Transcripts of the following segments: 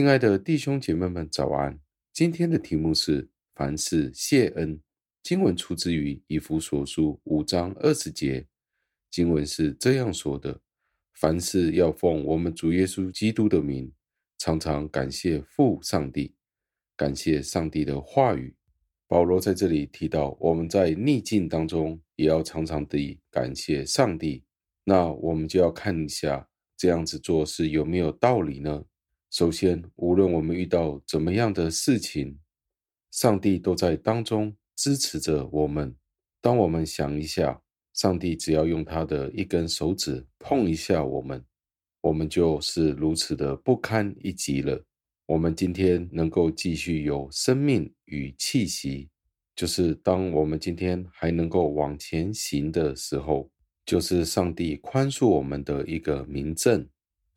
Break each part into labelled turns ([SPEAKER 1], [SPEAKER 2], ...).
[SPEAKER 1] 亲爱的弟兄姐妹们，早安！今天的题目是凡事谢恩。经文出自于以弗所书五章二十节，经文是这样说的：凡事要奉我们主耶稣基督的名，常常感谢父上帝，感谢上帝的话语。保罗在这里提到，我们在逆境当中也要常常地感谢上帝。那我们就要看一下，这样子做是有没有道理呢？首先，无论我们遇到怎么样的事情，上帝都在当中支持着我们。当我们想一下，上帝只要用他的一根手指碰一下我们，我们就是如此的不堪一击了。我们今天能够继续有生命与气息，就是当我们今天还能够往前行的时候，就是上帝宽恕我们的一个明证。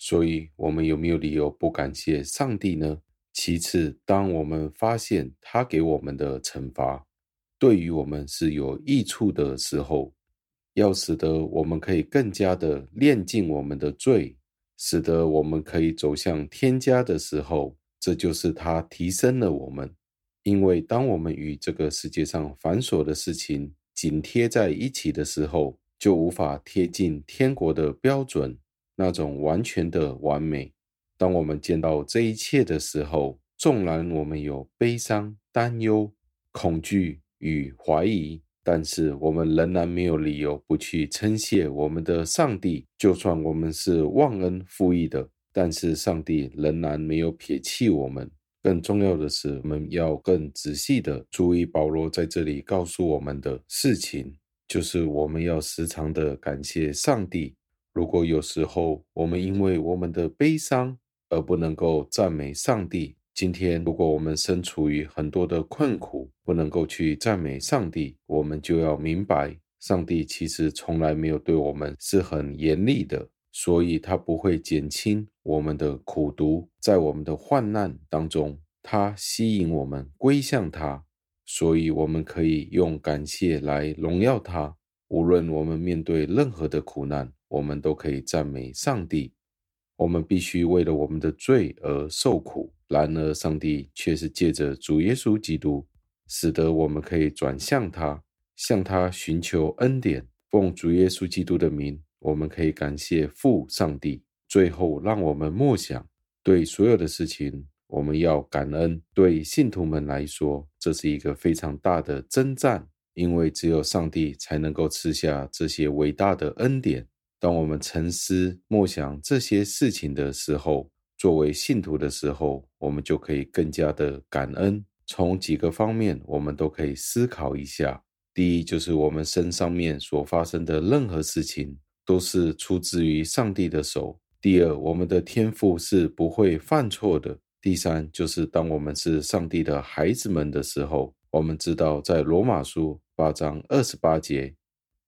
[SPEAKER 1] 所以，我们有没有理由不感谢上帝呢？其次，当我们发现他给我们的惩罚对于我们是有益处的时候，要使得我们可以更加的炼净我们的罪，使得我们可以走向天家的时候，这就是他提升了我们。因为当我们与这个世界上繁琐的事情紧贴在一起的时候，就无法贴近天国的标准。那种完全的完美。当我们见到这一切的时候，纵然我们有悲伤、担忧、恐惧与怀疑，但是我们仍然没有理由不去称谢我们的上帝。就算我们是忘恩负义的，但是上帝仍然没有撇弃我们。更重要的是，我们要更仔细的注意保罗在这里告诉我们的事情，就是我们要时常的感谢上帝。如果有时候我们因为我们的悲伤而不能够赞美上帝，今天如果我们身处于很多的困苦，不能够去赞美上帝，我们就要明白，上帝其实从来没有对我们是很严厉的，所以他不会减轻我们的苦毒，在我们的患难当中，他吸引我们归向他，所以我们可以用感谢来荣耀他，无论我们面对任何的苦难。我们都可以赞美上帝。我们必须为了我们的罪而受苦，然而上帝却是借着主耶稣基督，使得我们可以转向他，向他寻求恩典。奉主耶稣基督的名，我们可以感谢父上帝。最后，让我们默想，对所有的事情，我们要感恩。对信徒们来说，这是一个非常大的征战，因为只有上帝才能够赐下这些伟大的恩典。当我们沉思默想这些事情的时候，作为信徒的时候，我们就可以更加的感恩。从几个方面，我们都可以思考一下。第一，就是我们身上面所发生的任何事情，都是出自于上帝的手。第二，我们的天赋是不会犯错的。第三，就是当我们是上帝的孩子们的时候，我们知道在罗马书八章二十八节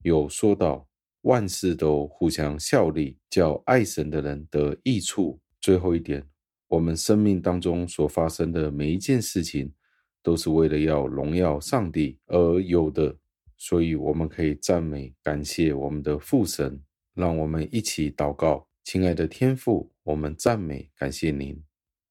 [SPEAKER 1] 有说到。万事都互相效力，叫爱神的人得益处。最后一点，我们生命当中所发生的每一件事情，都是为了要荣耀上帝而有的，所以我们可以赞美、感谢我们的父神。让我们一起祷告，亲爱的天父，我们赞美、感谢您，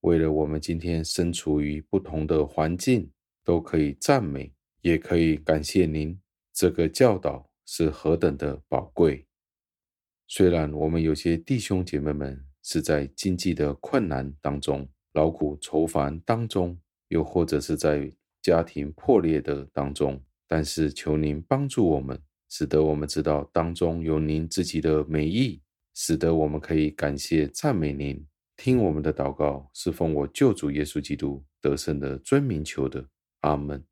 [SPEAKER 1] 为了我们今天身处于不同的环境，都可以赞美，也可以感谢您这个教导。是何等的宝贵！虽然我们有些弟兄姐妹们是在经济的困难当中、劳苦愁烦当中，又或者是在家庭破裂的当中，但是求您帮助我们，使得我们知道当中有您自己的美意，使得我们可以感谢赞美您。听我们的祷告，是奉我救主耶稣基督得胜的尊名求的，阿门。